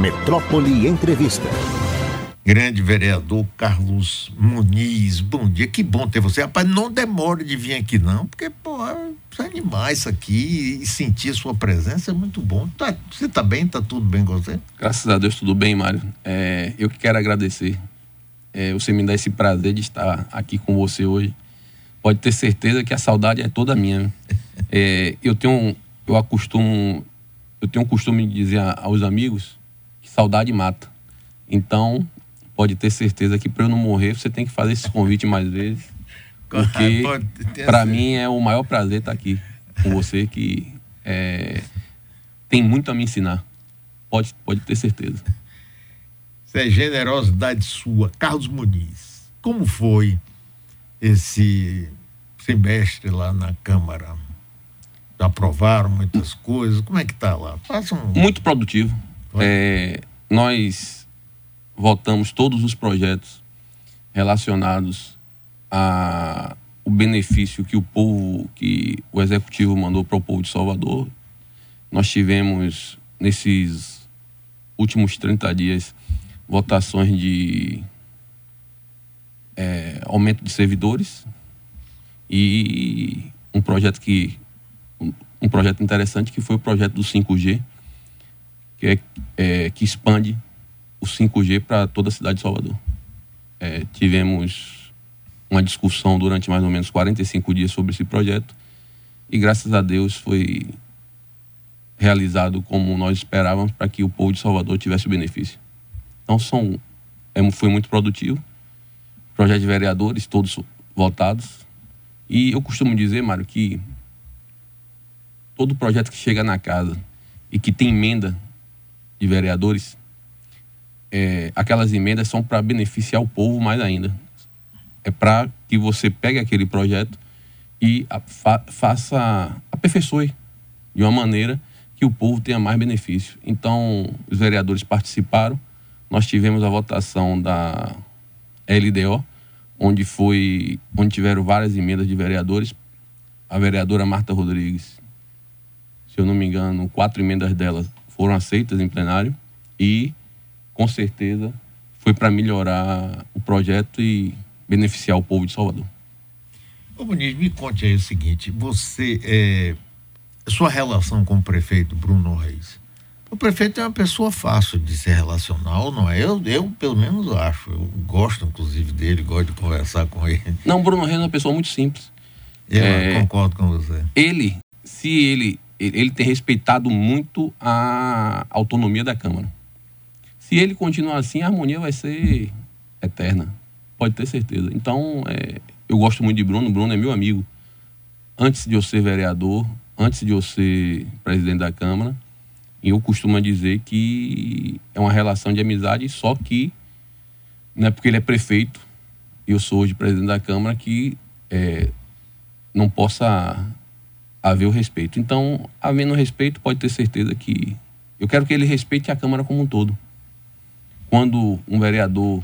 Metrópole Entrevista. Grande vereador Carlos Muniz, bom dia, que bom ter você. Rapaz, não demore de vir aqui não, porque, pô, é animar isso aqui e sentir sua presença é muito bom. Tá, você tá bem? Tá tudo bem com você? Graças a Deus, tudo bem, Mário. É, eu que quero agradecer. É, você me dá esse prazer de estar aqui com você hoje. Pode ter certeza que a saudade é toda minha. É, eu tenho, eu acostumo, eu tenho o costume de dizer aos amigos saudade mata. Então, pode ter certeza que para eu não morrer, você tem que fazer esse convite mais vezes. Porque para mim é o maior prazer estar aqui com você, que é, tem muito a me ensinar. Pode, pode ter certeza. Isso é generosidade sua. Carlos Muniz, como foi esse semestre lá na Câmara? Aprovaram muitas coisas? Como é que está lá? Um... Muito produtivo. É, nós votamos todos os projetos relacionados a o benefício que o povo, que o executivo mandou para o povo de Salvador. Nós tivemos nesses últimos 30 dias votações de é, aumento de servidores e um projeto que um projeto interessante que foi o projeto do 5G que é, é que expande o 5G para toda a cidade de Salvador. É, tivemos uma discussão durante mais ou menos 45 dias sobre esse projeto e graças a Deus foi realizado como nós esperávamos para que o povo de Salvador tivesse o benefício. Então são, é, foi muito produtivo. Projeto de vereadores, todos votados. E eu costumo dizer, Mário, que todo projeto que chega na casa e que tem emenda de vereadores, é, aquelas emendas são para beneficiar o povo mais ainda. É para que você pegue aquele projeto e a, fa, faça, aperfeiçoe de uma maneira que o povo tenha mais benefício. Então, os vereadores participaram. Nós tivemos a votação da LDO, onde foi, onde tiveram várias emendas de vereadores. A vereadora Marta Rodrigues, se eu não me engano, quatro emendas dela foram aceitas em plenário e com certeza foi para melhorar o projeto e beneficiar o povo de Salvador. Ô Muniz, me conte aí o seguinte, você, é, sua relação com o prefeito Bruno Reis, o prefeito é uma pessoa fácil de se relacionar, não é? Eu, eu pelo menos acho, eu gosto inclusive dele, gosto de conversar com ele. Não, Bruno Reis é uma pessoa muito simples. Eu é, concordo com você. Ele, se ele, ele tem respeitado muito a autonomia da Câmara se ele continuar assim, a harmonia vai ser eterna. Pode ter certeza. Então, é, eu gosto muito de Bruno. Bruno é meu amigo. Antes de eu ser vereador, antes de eu ser presidente da Câmara, eu costumo dizer que é uma relação de amizade, só que não é porque ele é prefeito e eu sou hoje presidente da Câmara que é, não possa haver o respeito. Então, havendo respeito, pode ter certeza que eu quero que ele respeite a Câmara como um todo quando um vereador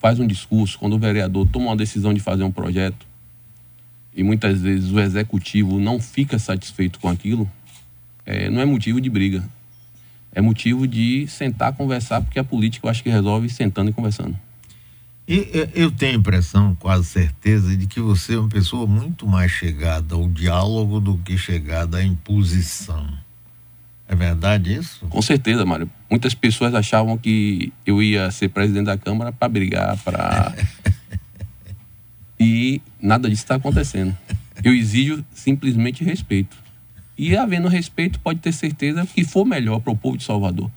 faz um discurso, quando o vereador toma uma decisão de fazer um projeto e muitas vezes o executivo não fica satisfeito com aquilo, é, não é motivo de briga. É motivo de sentar, conversar, porque a política eu acho que resolve sentando e conversando. E, eu tenho a impressão, quase certeza, de que você é uma pessoa muito mais chegada ao diálogo do que chegada à imposição. É verdade isso? Com certeza, Mário. Muitas pessoas achavam que eu ia ser presidente da Câmara para brigar, para. e nada disso está acontecendo. Eu exijo simplesmente respeito. E havendo respeito, pode ter certeza que for melhor para o povo de Salvador.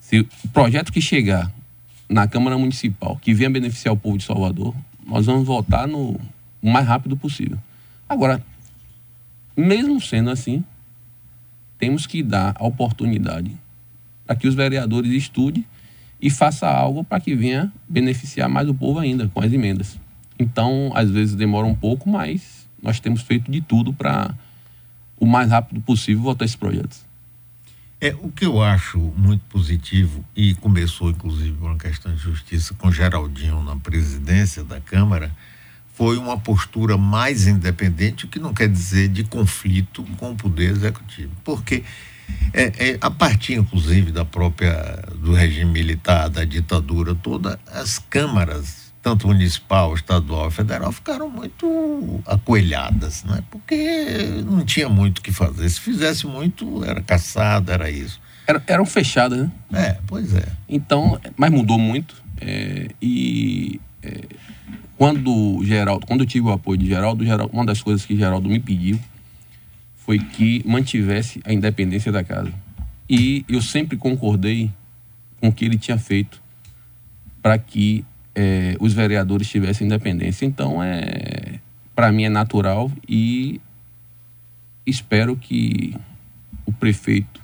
Se o projeto que chegar na Câmara Municipal, que venha beneficiar o povo de Salvador, nós vamos votar no mais rápido possível. Agora, mesmo sendo assim, temos que dar a oportunidade para que os vereadores estudem e façam algo para que venha beneficiar mais o povo ainda com as emendas. Então, às vezes demora um pouco, mas nós temos feito de tudo para o mais rápido possível votar esses projetos. É, o que eu acho muito positivo, e começou inclusive por uma questão de justiça com Geraldinho na presidência da Câmara, foi uma postura mais independente, o que não quer dizer de conflito com o poder executivo. Porque É, é, a partir, inclusive, da própria do regime militar, da ditadura toda, as câmaras, tanto municipal, estadual, federal, ficaram muito acoelhadas, né? Porque não tinha muito o que fazer. Se fizesse muito, era caçada, era isso. Era, eram fechadas, né? É, pois é. Então, mas mudou muito. É, e é, quando Geraldo, quando eu tive o apoio de Geraldo, Geraldo, uma das coisas que Geraldo me pediu foi que mantivesse a independência da casa. E eu sempre concordei com o que ele tinha feito para que é, os vereadores tivessem independência. Então, é, para mim é natural e espero que o prefeito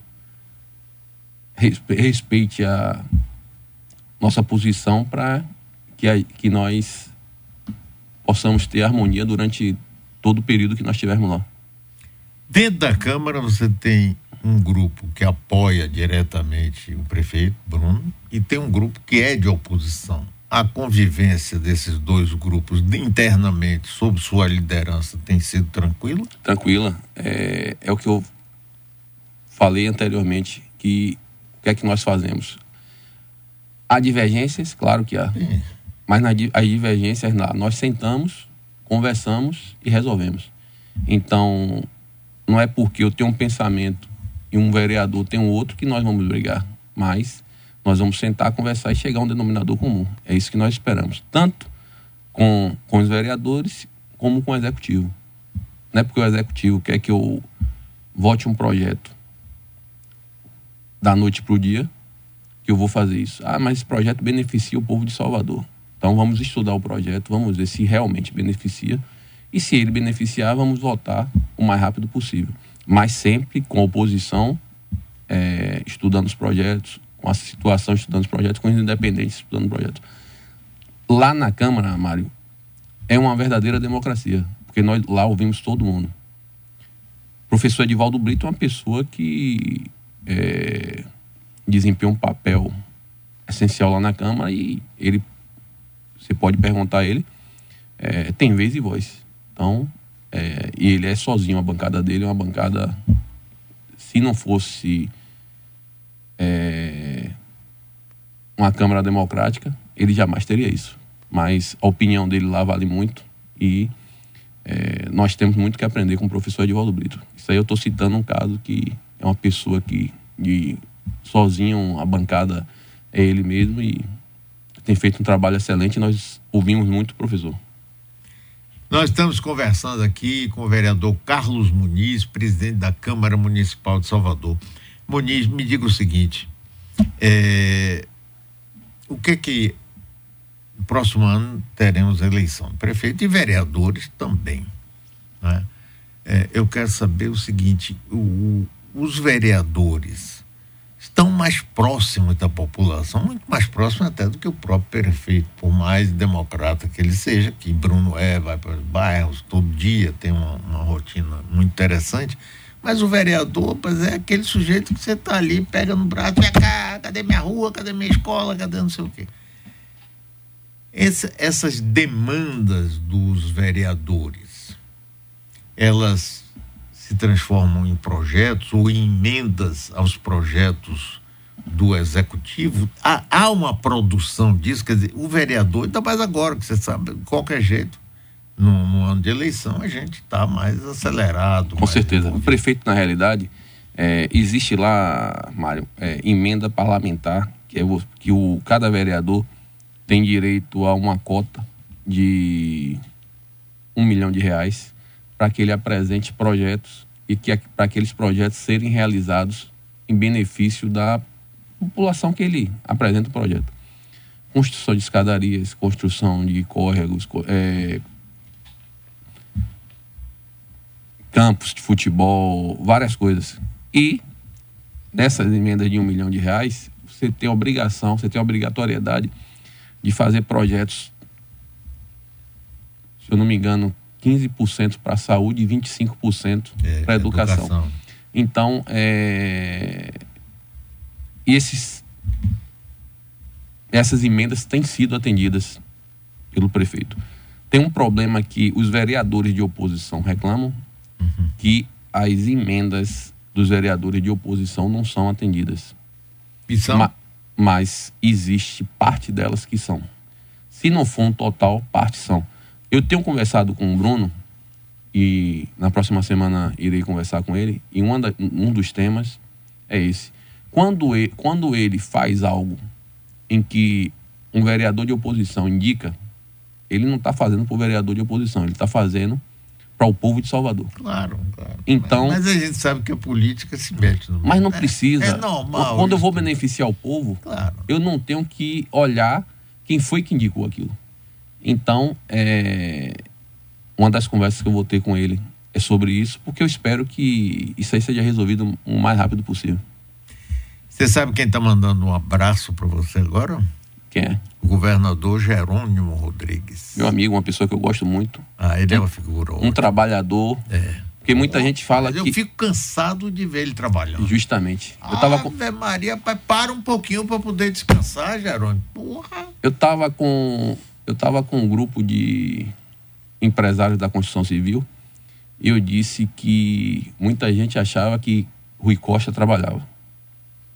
respeite a nossa posição para que, que nós possamos ter harmonia durante todo o período que nós estivermos lá. Dentro da Câmara você tem um grupo que apoia diretamente o prefeito Bruno e tem um grupo que é de oposição. A convivência desses dois grupos internamente, sob sua liderança, tem sido tranquila? Tranquila. É, é o que eu falei anteriormente, que o que é que nós fazemos? Há divergências, claro que há. Sim. Mas nas as divergências nós sentamos, conversamos e resolvemos. Então, não é porque eu tenho um pensamento e um vereador tem um outro que nós vamos brigar. Mas nós vamos sentar, conversar e chegar a um denominador comum. É isso que nós esperamos. Tanto com, com os vereadores como com o executivo. Não é porque o executivo quer que eu vote um projeto da noite para o dia que eu vou fazer isso. Ah, mas esse projeto beneficia o povo de Salvador. Então vamos estudar o projeto, vamos ver se realmente beneficia. E se ele beneficiar, vamos votar o mais rápido possível. Mas sempre com oposição, é, estudando os projetos, com a situação estudando os projetos, com os independentes estudando projetos. Lá na Câmara, Mário, é uma verdadeira democracia, porque nós lá ouvimos todo mundo. O professor Edivaldo Brito é uma pessoa que é, desempenha um papel essencial lá na Câmara e ele você pode perguntar a ele, é, tem vez e voz. Então, é, e ele é sozinho, a bancada dele é uma bancada. Se não fosse é, uma Câmara Democrática, ele jamais teria isso. Mas a opinião dele lá vale muito e é, nós temos muito que aprender com o professor Edivaldo Brito. Isso aí eu estou citando um caso que é uma pessoa que de, sozinho, a bancada é ele mesmo e tem feito um trabalho excelente nós ouvimos muito o professor. Nós estamos conversando aqui com o vereador Carlos Muniz, presidente da Câmara Municipal de Salvador. Muniz, me diga o seguinte: é, o que que no próximo ano teremos eleição de prefeito e vereadores também. Né? É, eu quero saber o seguinte: o, o, os vereadores estão mais próximos da população, muito mais próximos até do que o próprio prefeito, por mais democrata que ele seja, que Bruno é, vai para os bairros todo dia, tem uma, uma rotina muito interessante. Mas o vereador, pois é aquele sujeito que você está ali, pega no braço, vem cá, cadê minha rua, cadê minha escola, cadê não sei o quê. Esse, essas demandas dos vereadores, elas se transformam em projetos ou em emendas aos projetos do executivo, há, há, uma produção disso, quer dizer, o vereador, ainda mais agora, que você sabe, de qualquer jeito, no, no ano de eleição, a gente está mais acelerado. Com mais certeza. Envolvido. O prefeito, na realidade, é, existe lá, Mário, é, emenda parlamentar, que, é o, que o, cada vereador tem direito a uma cota de um milhão de reais para que ele apresente projetos e que para aqueles projetos serem realizados em benefício da população que ele apresenta o projeto. Construção de escadarias, construção de córregos, é, campos de futebol, várias coisas. E nessas emendas de um milhão de reais, você tem obrigação, você tem obrigatoriedade de fazer projetos, se eu não me engano, 15% para a saúde e 25% é, para a educação. educação. Então, é, esses, essas emendas têm sido atendidas pelo prefeito. Tem um problema que os vereadores de oposição reclamam, uhum. que as emendas dos vereadores de oposição não são atendidas. E são? Ma- mas existe parte delas que são. Se não for um total, parte são. Eu tenho conversado com o Bruno e na próxima semana irei conversar com ele e da- um dos temas é esse. Quando ele, quando ele faz algo em que um vereador de oposição indica, ele não está fazendo para o vereador de oposição, ele está fazendo para o povo de Salvador. Claro, claro. Então- Mas, a gente sabe que a política se mete no Mas não É- precisa. É normal. Quando eu vou beneficiar o povo, Claro. eu não tenho que olhar quem foi que indicou aquilo. Então, é, uma das conversas que eu vou ter com ele é sobre isso, porque eu espero que isso aí seja resolvido o mais rápido possível. Você sabe quem está mandando um abraço para você agora? Quem é? O governador Jerônimo Rodrigues. Meu amigo, uma pessoa que eu gosto muito, Ah, ele é uma figura. um ótima. trabalhador. É. Porque muita gente fala eu que. fico cansado de ver ele trabalhando. Justamente. Eu tava com. Ave Maria, pai, para um pouquinho para poder descansar, Jerônimo. Porra. Eu tava com. Eu tava com um grupo de empresários da construção civil e eu disse que muita gente achava que Rui Costa trabalhava.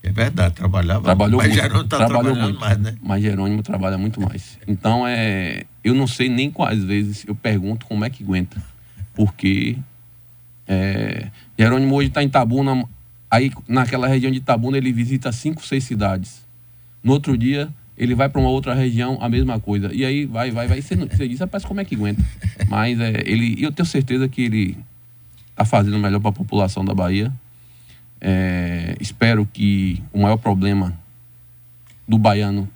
É verdade, trabalhava. Trabalhou mas muito. Jerônimo tá trabalhou trabalhando muito. mais, né? Mas Jerônimo trabalha muito mais. Então é. Eu não sei nem quais vezes eu pergunto como é que aguenta. Porque é, Jerônimo hoje está em Tabuna. Aí naquela região de Tabuna ele visita cinco, seis cidades. No outro dia ele vai para uma outra região, a mesma coisa. E aí vai, vai, vai. Você, você diz, rapaz, como é que aguenta? Mas é, ele, eu tenho certeza que ele está fazendo melhor para a população da Bahia. É, espero que o maior problema do baiano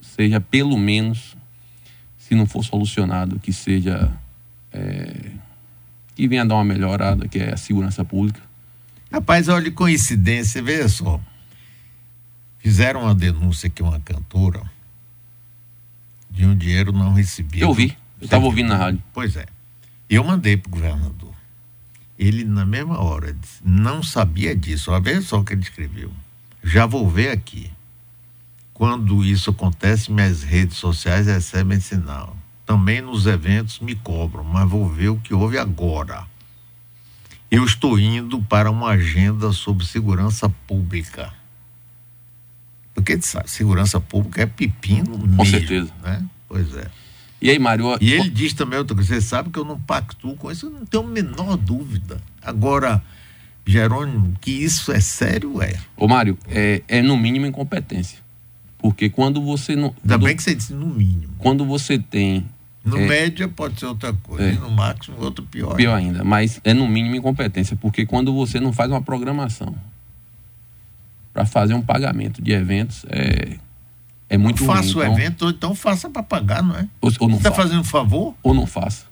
seja pelo menos, se não for solucionado, que seja é, que venha dar uma melhorada, que é a segurança pública. Rapaz, olha coincidência, veja só. Fizeram uma denúncia que uma cantora de um dinheiro não recebido. Eu ouvi, eu estava ouvindo na rádio. Pois é. Eu mandei pro governador. Ele, na mesma hora, disse, não sabia disso. Olha veja só o que ele escreveu. Já vou ver aqui. Quando isso acontece, minhas redes sociais recebem sinal. Também nos eventos me cobram, mas vou ver o que houve agora. Eu estou indo para uma agenda sobre segurança pública. Porque sabe, segurança pública é pepino mesmo. certeza. Né? Pois é. E aí, Mário, E ele diz também outra coisa, você sabe que eu não pactuo com isso, eu não tenho a menor dúvida. Agora, Jerônimo, que isso é sério, é. ô Mário, é, é no mínimo incompetência. Porque quando você não. Ainda Quando, bem que você disse no mínimo. quando você tem. No É. média pode ser outra coisa, É. e no máximo outro pior. Pior ainda, mas é no mínimo incompetência, porque quando você não faz uma programação para fazer um pagamento de eventos, é, é muito. Faça o Então, evento, ou então faça para pagar, não é? Ou, ou não Você está fazendo um favor? Ou não faça.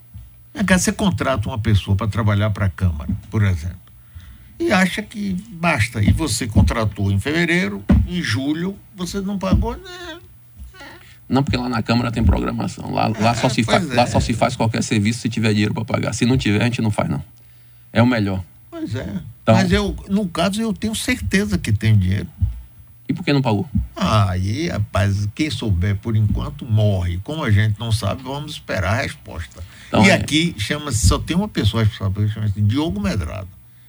É que você contrata uma pessoa para trabalhar para a Câmara, por exemplo, e acha que basta. E você contratou em fevereiro, em julho, você não pagou, né? Não, porque lá na Câmara tem programação. Lá, lá, só, se pois fa- é. lá só se faz qualquer serviço se tiver dinheiro para pagar. Se não tiver, a gente não faz, não. É o melhor. Pois é. Então- Mas eu, no caso, eu tenho certeza que tem dinheiro. E por que não pagou? Aí, rapaz, quem souber por enquanto morre. Como a gente não sabe, vamos esperar a resposta. Então, e é- aqui chama-se, só tem uma pessoa responsável, chama-se Diogo Medrado.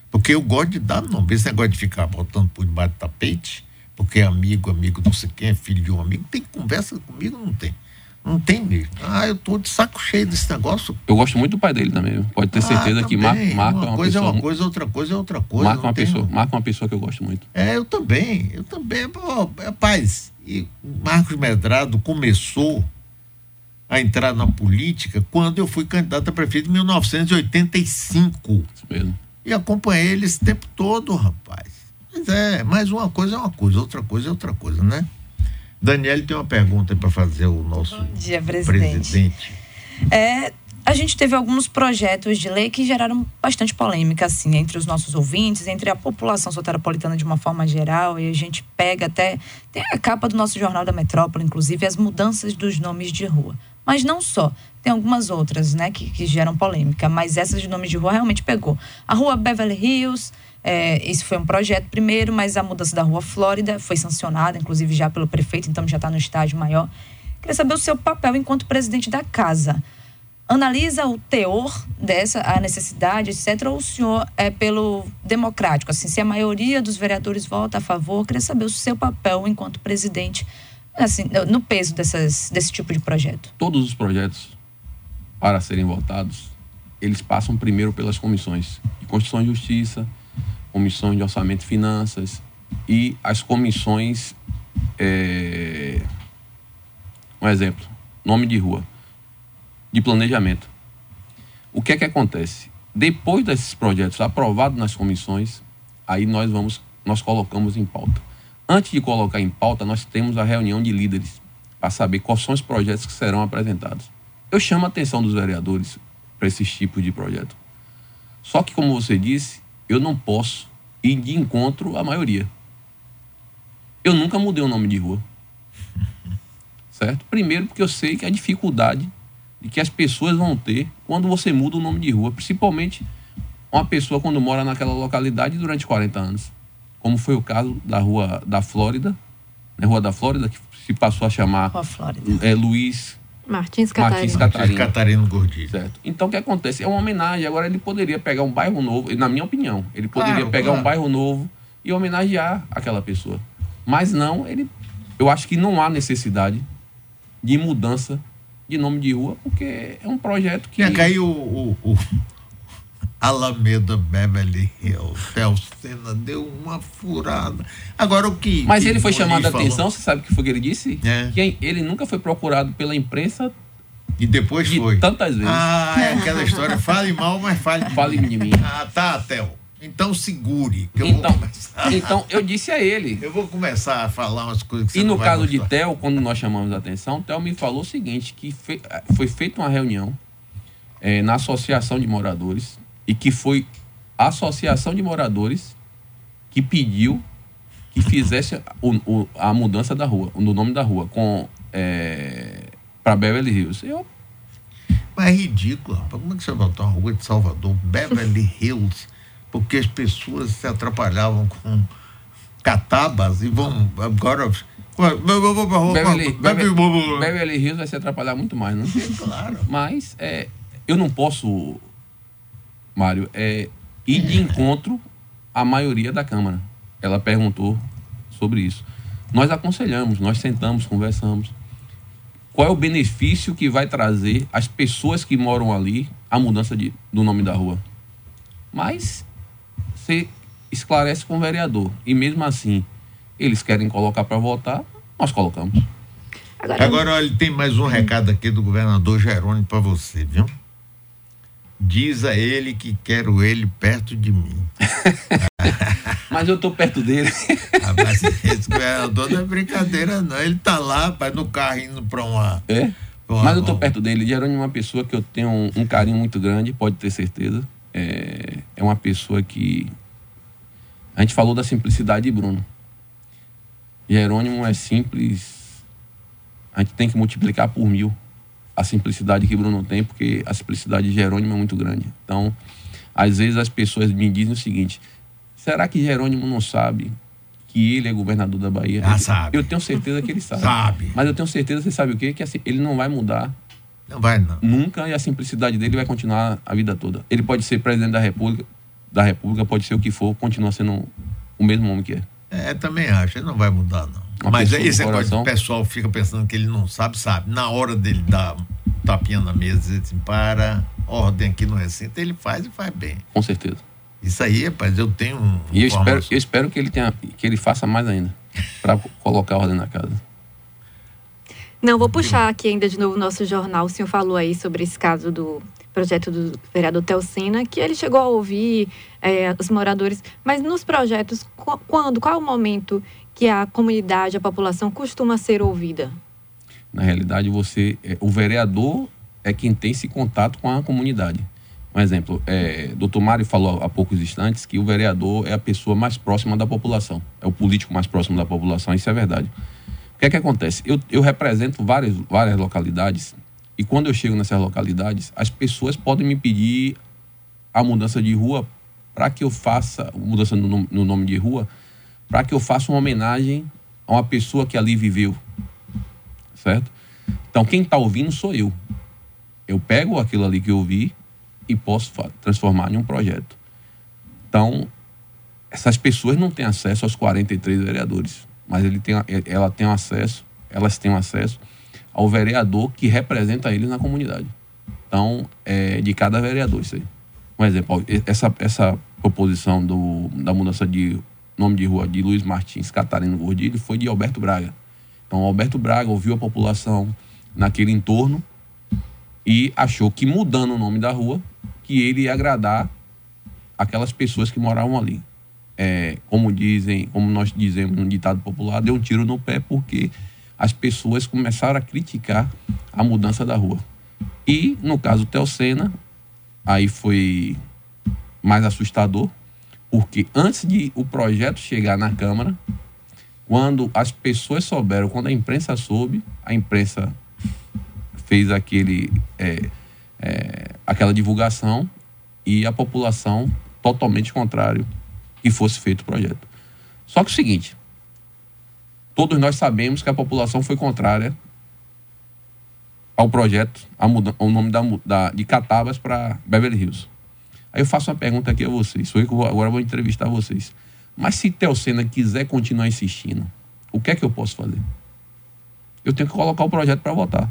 Porque eu gosto de dar nome. Esse negócio de ficar botando por debaixo do tapete, porque é amigo, amigo não sei quem, é filho de um amigo. Tem conversa comigo? Não tem. Não tem mesmo. Ah, eu tô de saco cheio desse negócio. Eu gosto muito do pai dele também. Pode ter certeza ah, que também. Marco, Marco uma é uma coisa pessoa. é uma coisa, outra coisa é outra coisa. Marco é não uma pessoa, Marco é uma pessoa que eu gosto muito. É, eu também, eu também. Pô, rapaz, e Marcos Medrado começou a entrar na política quando eu fui candidato a prefeito em 1985. Isso mesmo. E acompanhei ele esse tempo todo, rapaz. Mas é, mas uma coisa é uma coisa, outra coisa é outra coisa, né? Daniele tem uma pergunta para fazer o nosso Bom dia, presidente. presidente. É, a gente teve alguns projetos de lei que geraram bastante polêmica, assim, entre os nossos ouvintes, entre a população soteropolitana de uma forma geral, e a gente pega até. Tem a capa do nosso Jornal da Metrópole, inclusive, as mudanças dos nomes de rua. Mas não só. Tem algumas outras, né, que, que geram polêmica, mas essa de nomes de rua realmente pegou. A rua Beverly Hills, é, esse foi um projeto primeiro, mas a mudança da rua Flórida foi sancionada, inclusive já pelo prefeito, então já está no estágio maior. Queria saber o seu papel enquanto presidente da casa. analisa o teor dessa, a necessidade, etc., ou o senhor é pelo democrático? Assim, se a maioria dos vereadores vota a favor, queria saber o seu papel enquanto presidente assim, no peso dessas, desse tipo de projeto. Todos os projetos, para serem votados, eles passam primeiro pelas comissões de Constituição e Justiça, comissões de Orçamento e Finanças e as comissões. É... Um exemplo, nome de rua de planejamento. O que é que acontece? Depois desses projetos aprovados nas comissões, aí nós vamos, nós colocamos em pauta. Antes de colocar em pauta, nós temos a reunião de líderes para saber quais são os projetos que serão apresentados. Eu chamo a atenção dos vereadores para esses tipos de projeto. Só que, como você disse, eu não posso ir de encontro à maioria. Eu nunca mudei o nome de rua. Certo? Primeiro, porque eu sei que a dificuldade de que as pessoas vão ter quando você muda o nome de rua, principalmente uma pessoa quando mora naquela localidade durante 40 anos. Como foi o caso da rua da Flórida, né, Rua da Flórida, que se passou a chamar é, Luiz Martins Catarino. Martins Catarino. Catarino Gordilho. Certo. Então o que acontece? É uma homenagem. Agora ele poderia pegar um bairro novo, na minha opinião, ele poderia claro, pegar claro. um bairro novo e homenagear aquela pessoa. Mas não, ele. Eu acho que não há necessidade de mudança de nome de rua, porque é um projeto que. Tinha caiu o, o, o Alameda Beverly Hills. Felcena deu uma furada. Agora o que. Mas que ele foi chamado a atenção, você sabe o que foi que ele disse? É. Que ele nunca foi procurado pela imprensa. E depois de foi. Tantas vezes. Ah, é aquela história. Fale mal, mas fale. Fale de mim. Ah, tá, Theo. Então segure. Que eu então, então, eu disse a ele. Eu vou começar a falar umas coisas que E no caso de Theo, quando nós chamamos a atenção, Theo me falou o seguinte: que foi feita uma reunião é, na Associação de Moradores e que foi a Associação de Moradores que pediu que fizesse o, o, a mudança da rua, do nome da rua, com é, para Beverly Hills. Eu mas é ridículo, rapaz. Como é que você botar uma rua de Salvador, Beverly Hills? porque as pessoas se atrapalhavam com catabas e vão agora Beverly, Beverly, Beverly Hills vai se atrapalhar muito mais, não? Claro. Mas é, eu não posso, Mário, é, ir de encontro à maioria da Câmara. Ela perguntou sobre isso. Nós aconselhamos, nós sentamos, conversamos. Qual é o benefício que vai trazer às pessoas que moram ali a mudança de, do nome da rua? Mas você esclarece com o vereador. E mesmo assim, eles querem colocar para votar, nós colocamos. Agora, Agora olha, tem mais um recado aqui do governador Jerônimo para você, viu? Diz a ele que quero ele perto de mim. Mas eu tô perto dele. Rapaz, esse governador não é brincadeira, não. Ele tá lá, rapaz, no carro indo para uma. É? Uma, Mas eu tô perto dele. Jerônimo é uma pessoa que eu tenho um, um carinho muito grande, pode ter certeza é, é uma pessoa que. A gente falou da simplicidade de Bruno. Jerônimo é simples. A gente tem que multiplicar por mil a simplicidade que Bruno tem, porque a simplicidade de Jerônimo é muito grande. Então, às vezes as pessoas me dizem o seguinte: será que Jerônimo não sabe que ele é governador da Bahia? Ah, sabe. Eu tenho certeza que ele sabe. Sabe. Mas eu tenho certeza, você sabe o quê? Que assim, ele não vai mudar não vai, não. Nunca, e a simplicidade dele vai continuar a vida toda. Ele pode ser presidente da República, da República, pode ser o que for, continua sendo o mesmo homem que é. É, também acho, ele não vai mudar, não. Mas esse negócio o pessoal fica pensando que ele não sabe, sabe. Na hora dele dar tapinha na mesa dizer assim, para, ordem aqui no recinto, ele faz e faz bem. Com certeza. Isso aí, rapaz, eu tenho um. E eu espero, eu espero que ele tenha, que ele faça mais ainda, para colocar ordem na casa. Não, vou puxar aqui ainda de novo o nosso jornal. O senhor falou aí sobre esse caso do projeto do vereador Telcina, que ele chegou a ouvir é, os moradores, mas nos projetos, quando, qual é o momento que a comunidade, a população costuma ser ouvida? Na realidade, você, é, o vereador é quem tem esse contato com a comunidade. Um exemplo, é, doutor Mário falou há poucos instantes que o vereador é a pessoa mais próxima da população, é o político mais próximo da população, isso é verdade que é que acontece? Eu, eu represento várias, várias localidades e quando eu chego nessas localidades, as pessoas podem me pedir a mudança de rua para que eu faça, mudança no, no nome de rua, para que eu faça uma homenagem a uma pessoa que ali viveu. Certo? Então, quem está ouvindo sou eu. Eu pego aquilo ali que eu vi e posso transformar em um projeto. Então, essas pessoas não têm acesso aos 43 vereadores, mas ele tem, ela tem acesso, elas têm acesso ao vereador que representa eles na comunidade. Então, é de cada vereador isso aí. Um exemplo, essa, essa proposição do, da mudança de nome de rua de Luiz Martins Catarino Gordilho foi de Alberto Braga. Então, Alberto Braga ouviu a população naquele entorno e achou que mudando o nome da rua, que ele ia agradar aquelas pessoas que moravam ali. É, como dizem, como nós dizemos no ditado popular, deu um tiro no pé porque as pessoas começaram a criticar a mudança da rua. E no caso Teocena, aí foi mais assustador, porque antes de o projeto chegar na Câmara, quando as pessoas souberam, quando a imprensa soube, a imprensa fez aquele, é, é, aquela divulgação e a população totalmente contrário que fosse feito o projeto. Só que o seguinte, todos nós sabemos que a população foi contrária ao projeto, a muda, o nome da, da, de Catabas para Beverly Hills. Aí eu faço uma pergunta aqui a vocês. Sou eu que vou, agora vou entrevistar vocês. Mas se Teocena quiser continuar insistindo, o que é que eu posso fazer? Eu tenho que colocar o projeto para votar.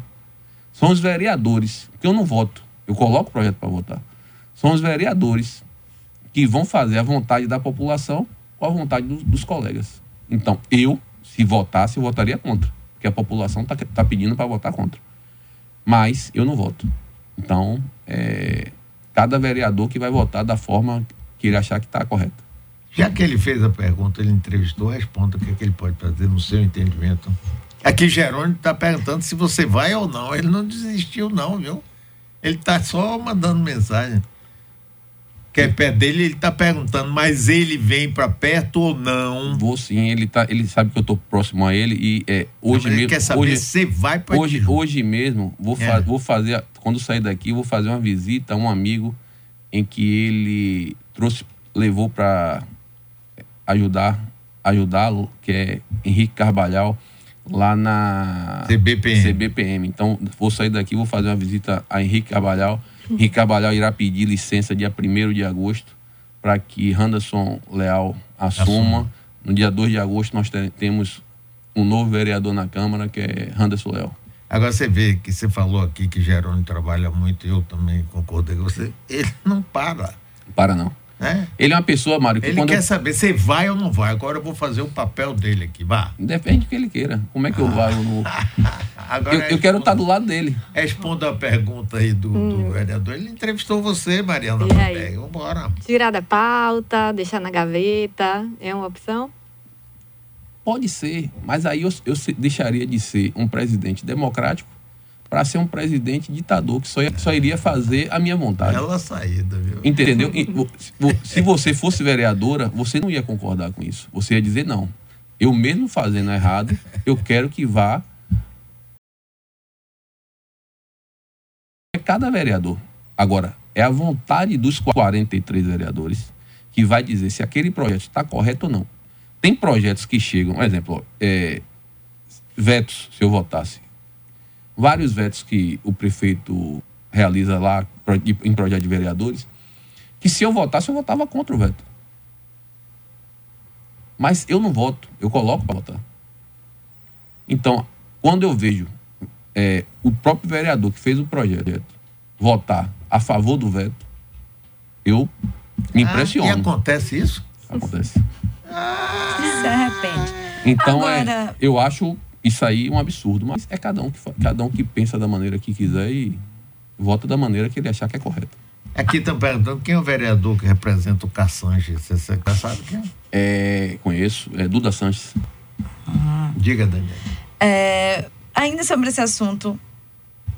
São os vereadores, que eu não voto, eu coloco o projeto para votar. São os vereadores que vão fazer a vontade da população ou a vontade dos, dos colegas. Então, eu, se votasse, eu votaria contra. Porque a população está tá pedindo para votar contra mas eu não voto. Então, é, cada vereador que vai votar da forma que ele achar que está correta. Já que ele fez a pergunta, ele entrevistou, responda o que, é que ele pode fazer no seu entendimento. Aqui Jerônimo está perguntando se você vai ou não. Ele não desistiu, não, viu? Ele está só mandando mensagem que é perto dele, ele está perguntando, mas ele vem para perto ou não? Vou sim, ele, tá, ele sabe que eu estou próximo a ele e é, hoje não, mesmo. Quer saber hoje, se você vai para hoje, hoje mesmo, vou, é. fa vou fazer, quando sair daqui, vou fazer uma visita a um amigo em que ele trouxe, levou para ajudar, ajudá-lo, que é Henrique Carvalhal, lá na CBPM. CBPM. Então, vou sair daqui, vou fazer uma visita a Henrique Carvalhal Henrique Carvalhal irá pedir licença dia 1 de agosto para que Anderson Leal assuma. No dia 2 de agosto nós temos um novo vereador na Câmara, que é Anderson Leal. Agora você vê que você falou aqui que Jerônimo trabalha muito, eu também concordei com você. Ele não para. Para não. É? Ele é uma pessoa, Mário, que ele quer eu... saber se vai ou não vai. Agora eu vou fazer o papel dele aqui, vá. Depende do que ele queira. Como é que eu vou? Agora, eu, eu quero estar do lado dele. Responda a pergunta aí do, hum. do vereador. Ele entrevistou você, Mariana Mantega. Vambora. Tirar da pauta, deixar na gaveta, é uma opção? Pode ser, mas aí eu, eu deixaria de ser um presidente democrático para ser um presidente ditador que só, ia, só iria fazer a minha vontade. Bela saída, viu? Entendeu? se você fosse vereadora, você não ia concordar com isso. Você ia dizer não. Eu mesmo fazendo errado, eu quero que vá cada vereador. Agora, é a vontade dos 43 vereadores que vai dizer se aquele projeto está correto ou não. Tem projetos que chegam, por exemplo, é, vetos, se eu votasse vários vetos que o prefeito realiza lá em projeto de vereadores, que se eu votasse, eu votava contra o veto. Mas eu não voto, eu coloco para votar. Então, quando eu vejo é, o próprio vereador que fez o projeto votar a favor do veto, eu me ah, impressiono. E acontece isso? Acontece. Ah, se arrepende. Então, é, Agora... é, eu acho isso aí é um absurdo, mas é cada um que, cada um que pensa da maneira que quiser e vota da maneira que ele achar que é correta. Aqui estão perguntando quem é o vereador que representa o Cassange. Você, você sabe quem é? é? Conheço, é Duda Sanches. Ah. Diga, Daniel. É, ainda sobre esse assunto,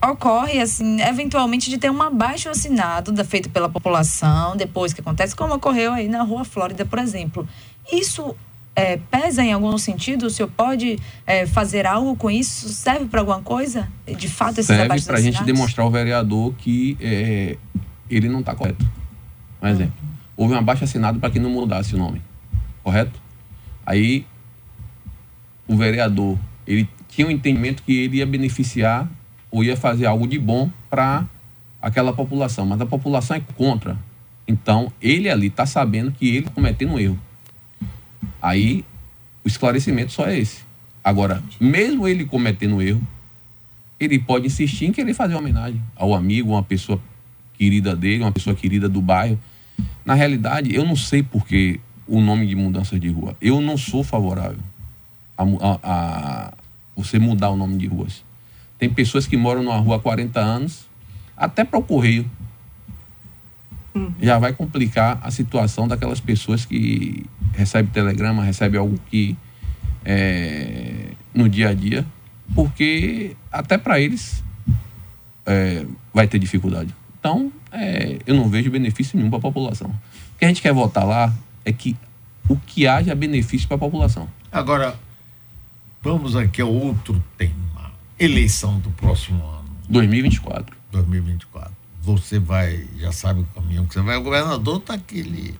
ocorre, assim, eventualmente de ter um abaixo assinado da, feito pela população, depois que acontece, como ocorreu aí na Rua Flórida, por exemplo. Isso é, pesa em algum sentido? O senhor pode é, fazer algo com isso? Serve para alguma coisa? De fato, esses Serve para a gente demonstrar ao vereador que é, ele não está correto. Um exemplo. Houve um abaixo assinado para que não mudasse o nome. Correto? Aí, o vereador, ele tinha um entendimento que ele ia beneficiar ou ia fazer algo de bom para aquela população, mas a população é contra. Então, ele ali está sabendo que ele está cometendo um erro. Aí, o esclarecimento só é esse. Agora, mesmo ele cometendo erro, ele pode insistir em querer fazer uma homenagem ao amigo, uma pessoa querida dele, uma pessoa querida do bairro. Na realidade, eu não sei porque o nome de mudança de rua. Eu não sou favorável a, a, a você mudar o nome de ruas. Tem pessoas que moram numa rua há 40 anos, até para o correio. Hum. Já vai complicar a situação daquelas pessoas que recebem telegrama, recebem algo que é, no dia a dia, porque até para eles é, vai ter dificuldade. Então, é, eu não vejo benefício nenhum para a população. O que a gente quer votar lá é que o que haja benefício para a população. Agora, vamos aqui a outro tema. Eleição do próximo ano. 2024. 2024. Você vai, já sabe o caminho que você vai. O governador está aquele.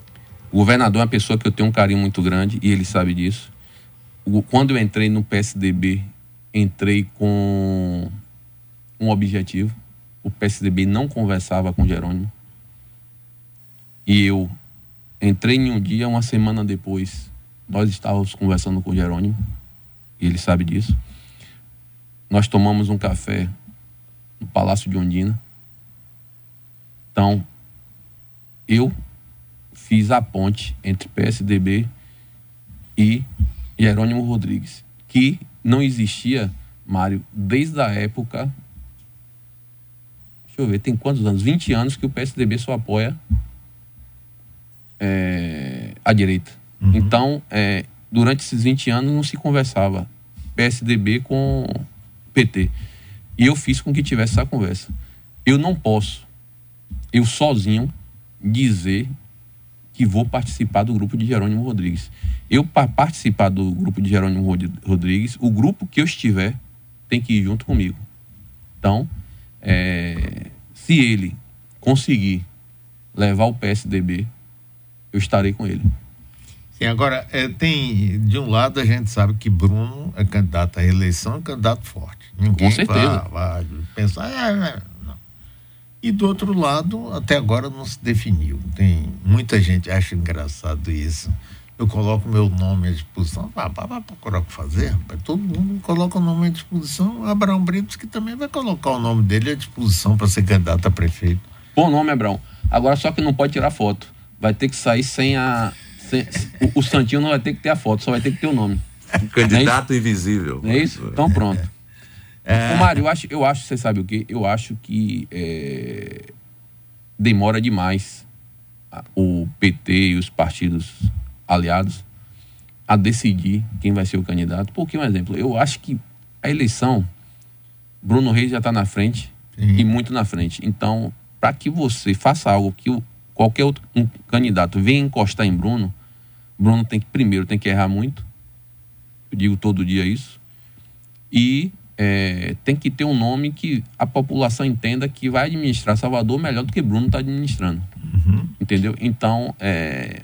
O governador é uma pessoa que eu tenho um carinho muito grande e ele sabe disso. Quando eu entrei no PSDB, entrei com um objetivo. O PSDB não conversava com Jerônimo. E eu entrei em um dia, uma semana depois, nós estávamos conversando com Jerônimo. E ele sabe disso. Nós tomamos um café no Palácio de Ondina. Então, eu fiz a ponte entre PSDB e Jerônimo Rodrigues, que não existia, Mário, desde a época. Deixa eu ver, tem quantos anos? 20 anos que o PSDB só apoia é, a direita. Uhum. Então, é, durante esses 20 anos não se conversava PSDB com PT. E eu fiz com que tivesse essa conversa. Eu não posso, eu sozinho, dizer que vou participar do grupo de Jerônimo Rodrigues. Eu, para participar do grupo de Jerônimo Rodrigues, o grupo que eu estiver tem que ir junto comigo. Então, é, se ele conseguir levar o PSDB, eu estarei com ele. Sim, agora, é, tem, de um lado a gente sabe que Bruno é candidato à reeleição, é candidato forte. Ninguém com certeza. Vai, vai pensar, é, não. E do outro lado, até agora não se definiu. Tem muita gente acha engraçado isso eu coloco meu nome à disposição. Ah, vai procurar o que fazer. Todo mundo coloca o nome à disposição. Abraão Britos, que também vai colocar o nome dele à disposição para ser candidato a prefeito. Bom nome, Abraão. Agora só que não pode tirar foto. Vai ter que sair sem a. Sem, o, o, Santinho não vai ter que ter a foto, só vai ter que ter o nome. candidato é invisível. É isso? Então pronto. É... Ô, Mário, eu acho, eu acho, você sabe o quê? Eu acho que é, demora demais o PT e os partidos aliados a decidir quem vai ser o candidato. Porque, um exemplo, eu acho que a eleição, Bruno Reis já está na frente Sim. e muito na frente. Então, para que você faça algo que qualquer outro um candidato venha encostar em Bruno, Bruno tem que, primeiro, tem que errar muito. Eu digo todo dia isso. E é, tem que ter um nome que a população entenda que vai administrar Salvador melhor do que Bruno está administrando. Uhum. Entendeu? Então, é,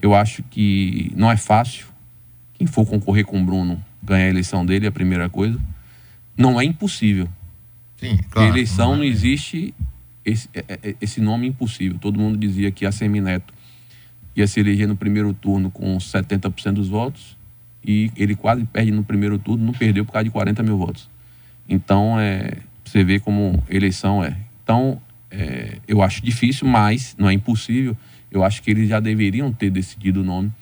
eu acho que não é fácil. Quem for concorrer com o Bruno ganhar a eleição dele é a primeira coisa. Não é impossível. Sim, claro. Eleição não, é. não existe esse, é, é, esse nome impossível. Todo mundo dizia que a Semineto ia se eleger no primeiro turno com 70% dos votos e ele quase perde no primeiro turno, não perdeu por causa de 40 mil votos. Então, é, você vê como eleição é. Então, é, eu acho difícil, mas não é impossível. Eu acho que eles já deveriam ter decidido o nome.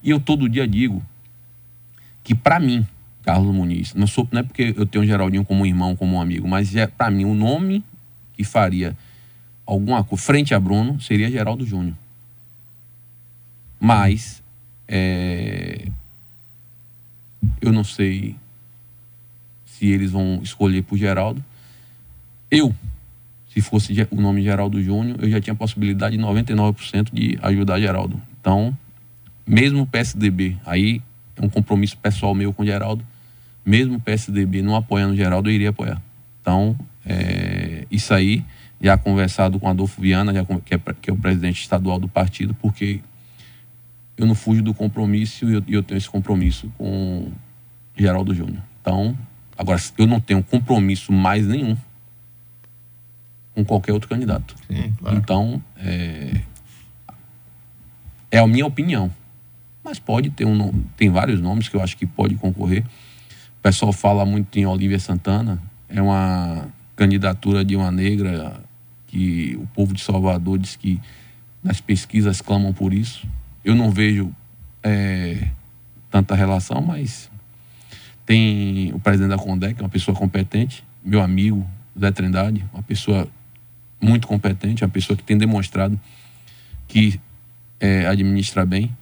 E eu todo dia digo que, para mim, Carlos Muniz, não, sou, não é porque eu tenho o Geraldinho como um irmão, como um amigo, mas é, para mim, o nome que faria alguma coisa frente a Bruno seria Geraldo Júnior. Mas, é, eu não sei se eles vão escolher por Geraldo. Eu, se fosse o nome Geraldo Júnior, eu já tinha possibilidade de 99% de ajudar Geraldo. Então, mesmo o PSDB, aí é um compromisso pessoal meu com Geraldo, mesmo o PSDB não apoiando Geraldo, eu iria apoiar. Então, é, isso aí, já conversado com Adolfo Viana, já, que, é, que é o presidente estadual do partido, porque eu não fujo do compromisso e eu, eu tenho esse compromisso com Geraldo Júnior. Então, agora, eu não tenho compromisso mais nenhum com qualquer outro candidato. Sim, claro. Então, é, é a minha opinião. Mas pode ter um nome, tem vários nomes que eu acho que pode concorrer. O pessoal fala muito em Olívia Santana, é uma candidatura de uma negra que o povo de Salvador diz que nas pesquisas clamam por isso. Eu não vejo é, tanta relação, mas tem o presidente da Condec, uma pessoa competente, meu amigo Zé Trindade, uma pessoa muito competente, uma pessoa que tem demonstrado que é, administra bem.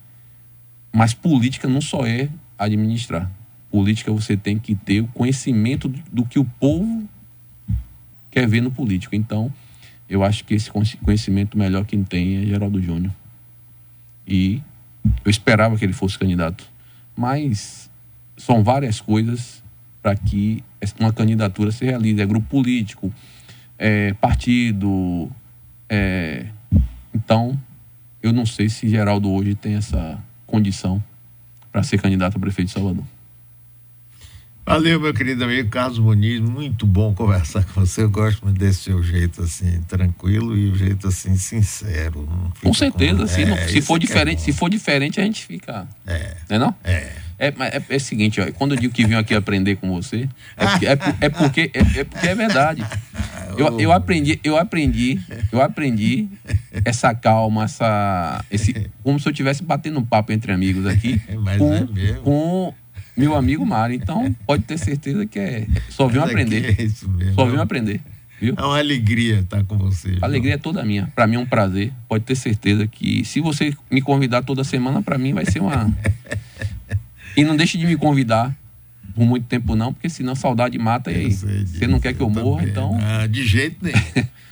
Mas política não só é administrar. Política você tem que ter o conhecimento do, que o povo quer ver no político. Então, eu acho que esse conhecimento melhor quem tem é Geraldo Júnior. E eu esperava que ele fosse candidato. Mas são várias coisas para que uma candidatura se realize. É grupo político, é partido. É... Então, eu não sei se Geraldo hoje tem essa condição para ser candidato a prefeito de Salvador. Valeu, meu querido amigo Carlos Muniz, muito bom conversar com você. Eu gosto muito desse seu jeito assim, tranquilo e o jeito assim sincero. Com certeza, com... Se, é, se for é diferente, é se for diferente a gente fica. É. Não é não? É. É, é, é o seguinte, ó, quando eu digo que vim aqui aprender com você, é porque é, é porque, é, é, porque é verdade. Eu, eu aprendi, eu aprendi, eu aprendi essa calma, essa, esse, como se eu estivesse batendo um papo entre amigos aqui, com, com meu amigo Mário. Então, pode ter certeza que é. Só vim aprender. É isso mesmo. Só vim aprender. Viu? É uma alegria estar com você. A alegria é toda minha. Para mim é um prazer. Pode ter certeza que se você me convidar toda semana, para mim vai ser uma. E não deixe de me convidar por muito tempo não, porque senão saudade mata e aí. Você não quer que eu, eu morra, então... Ah, de jeito nenhum.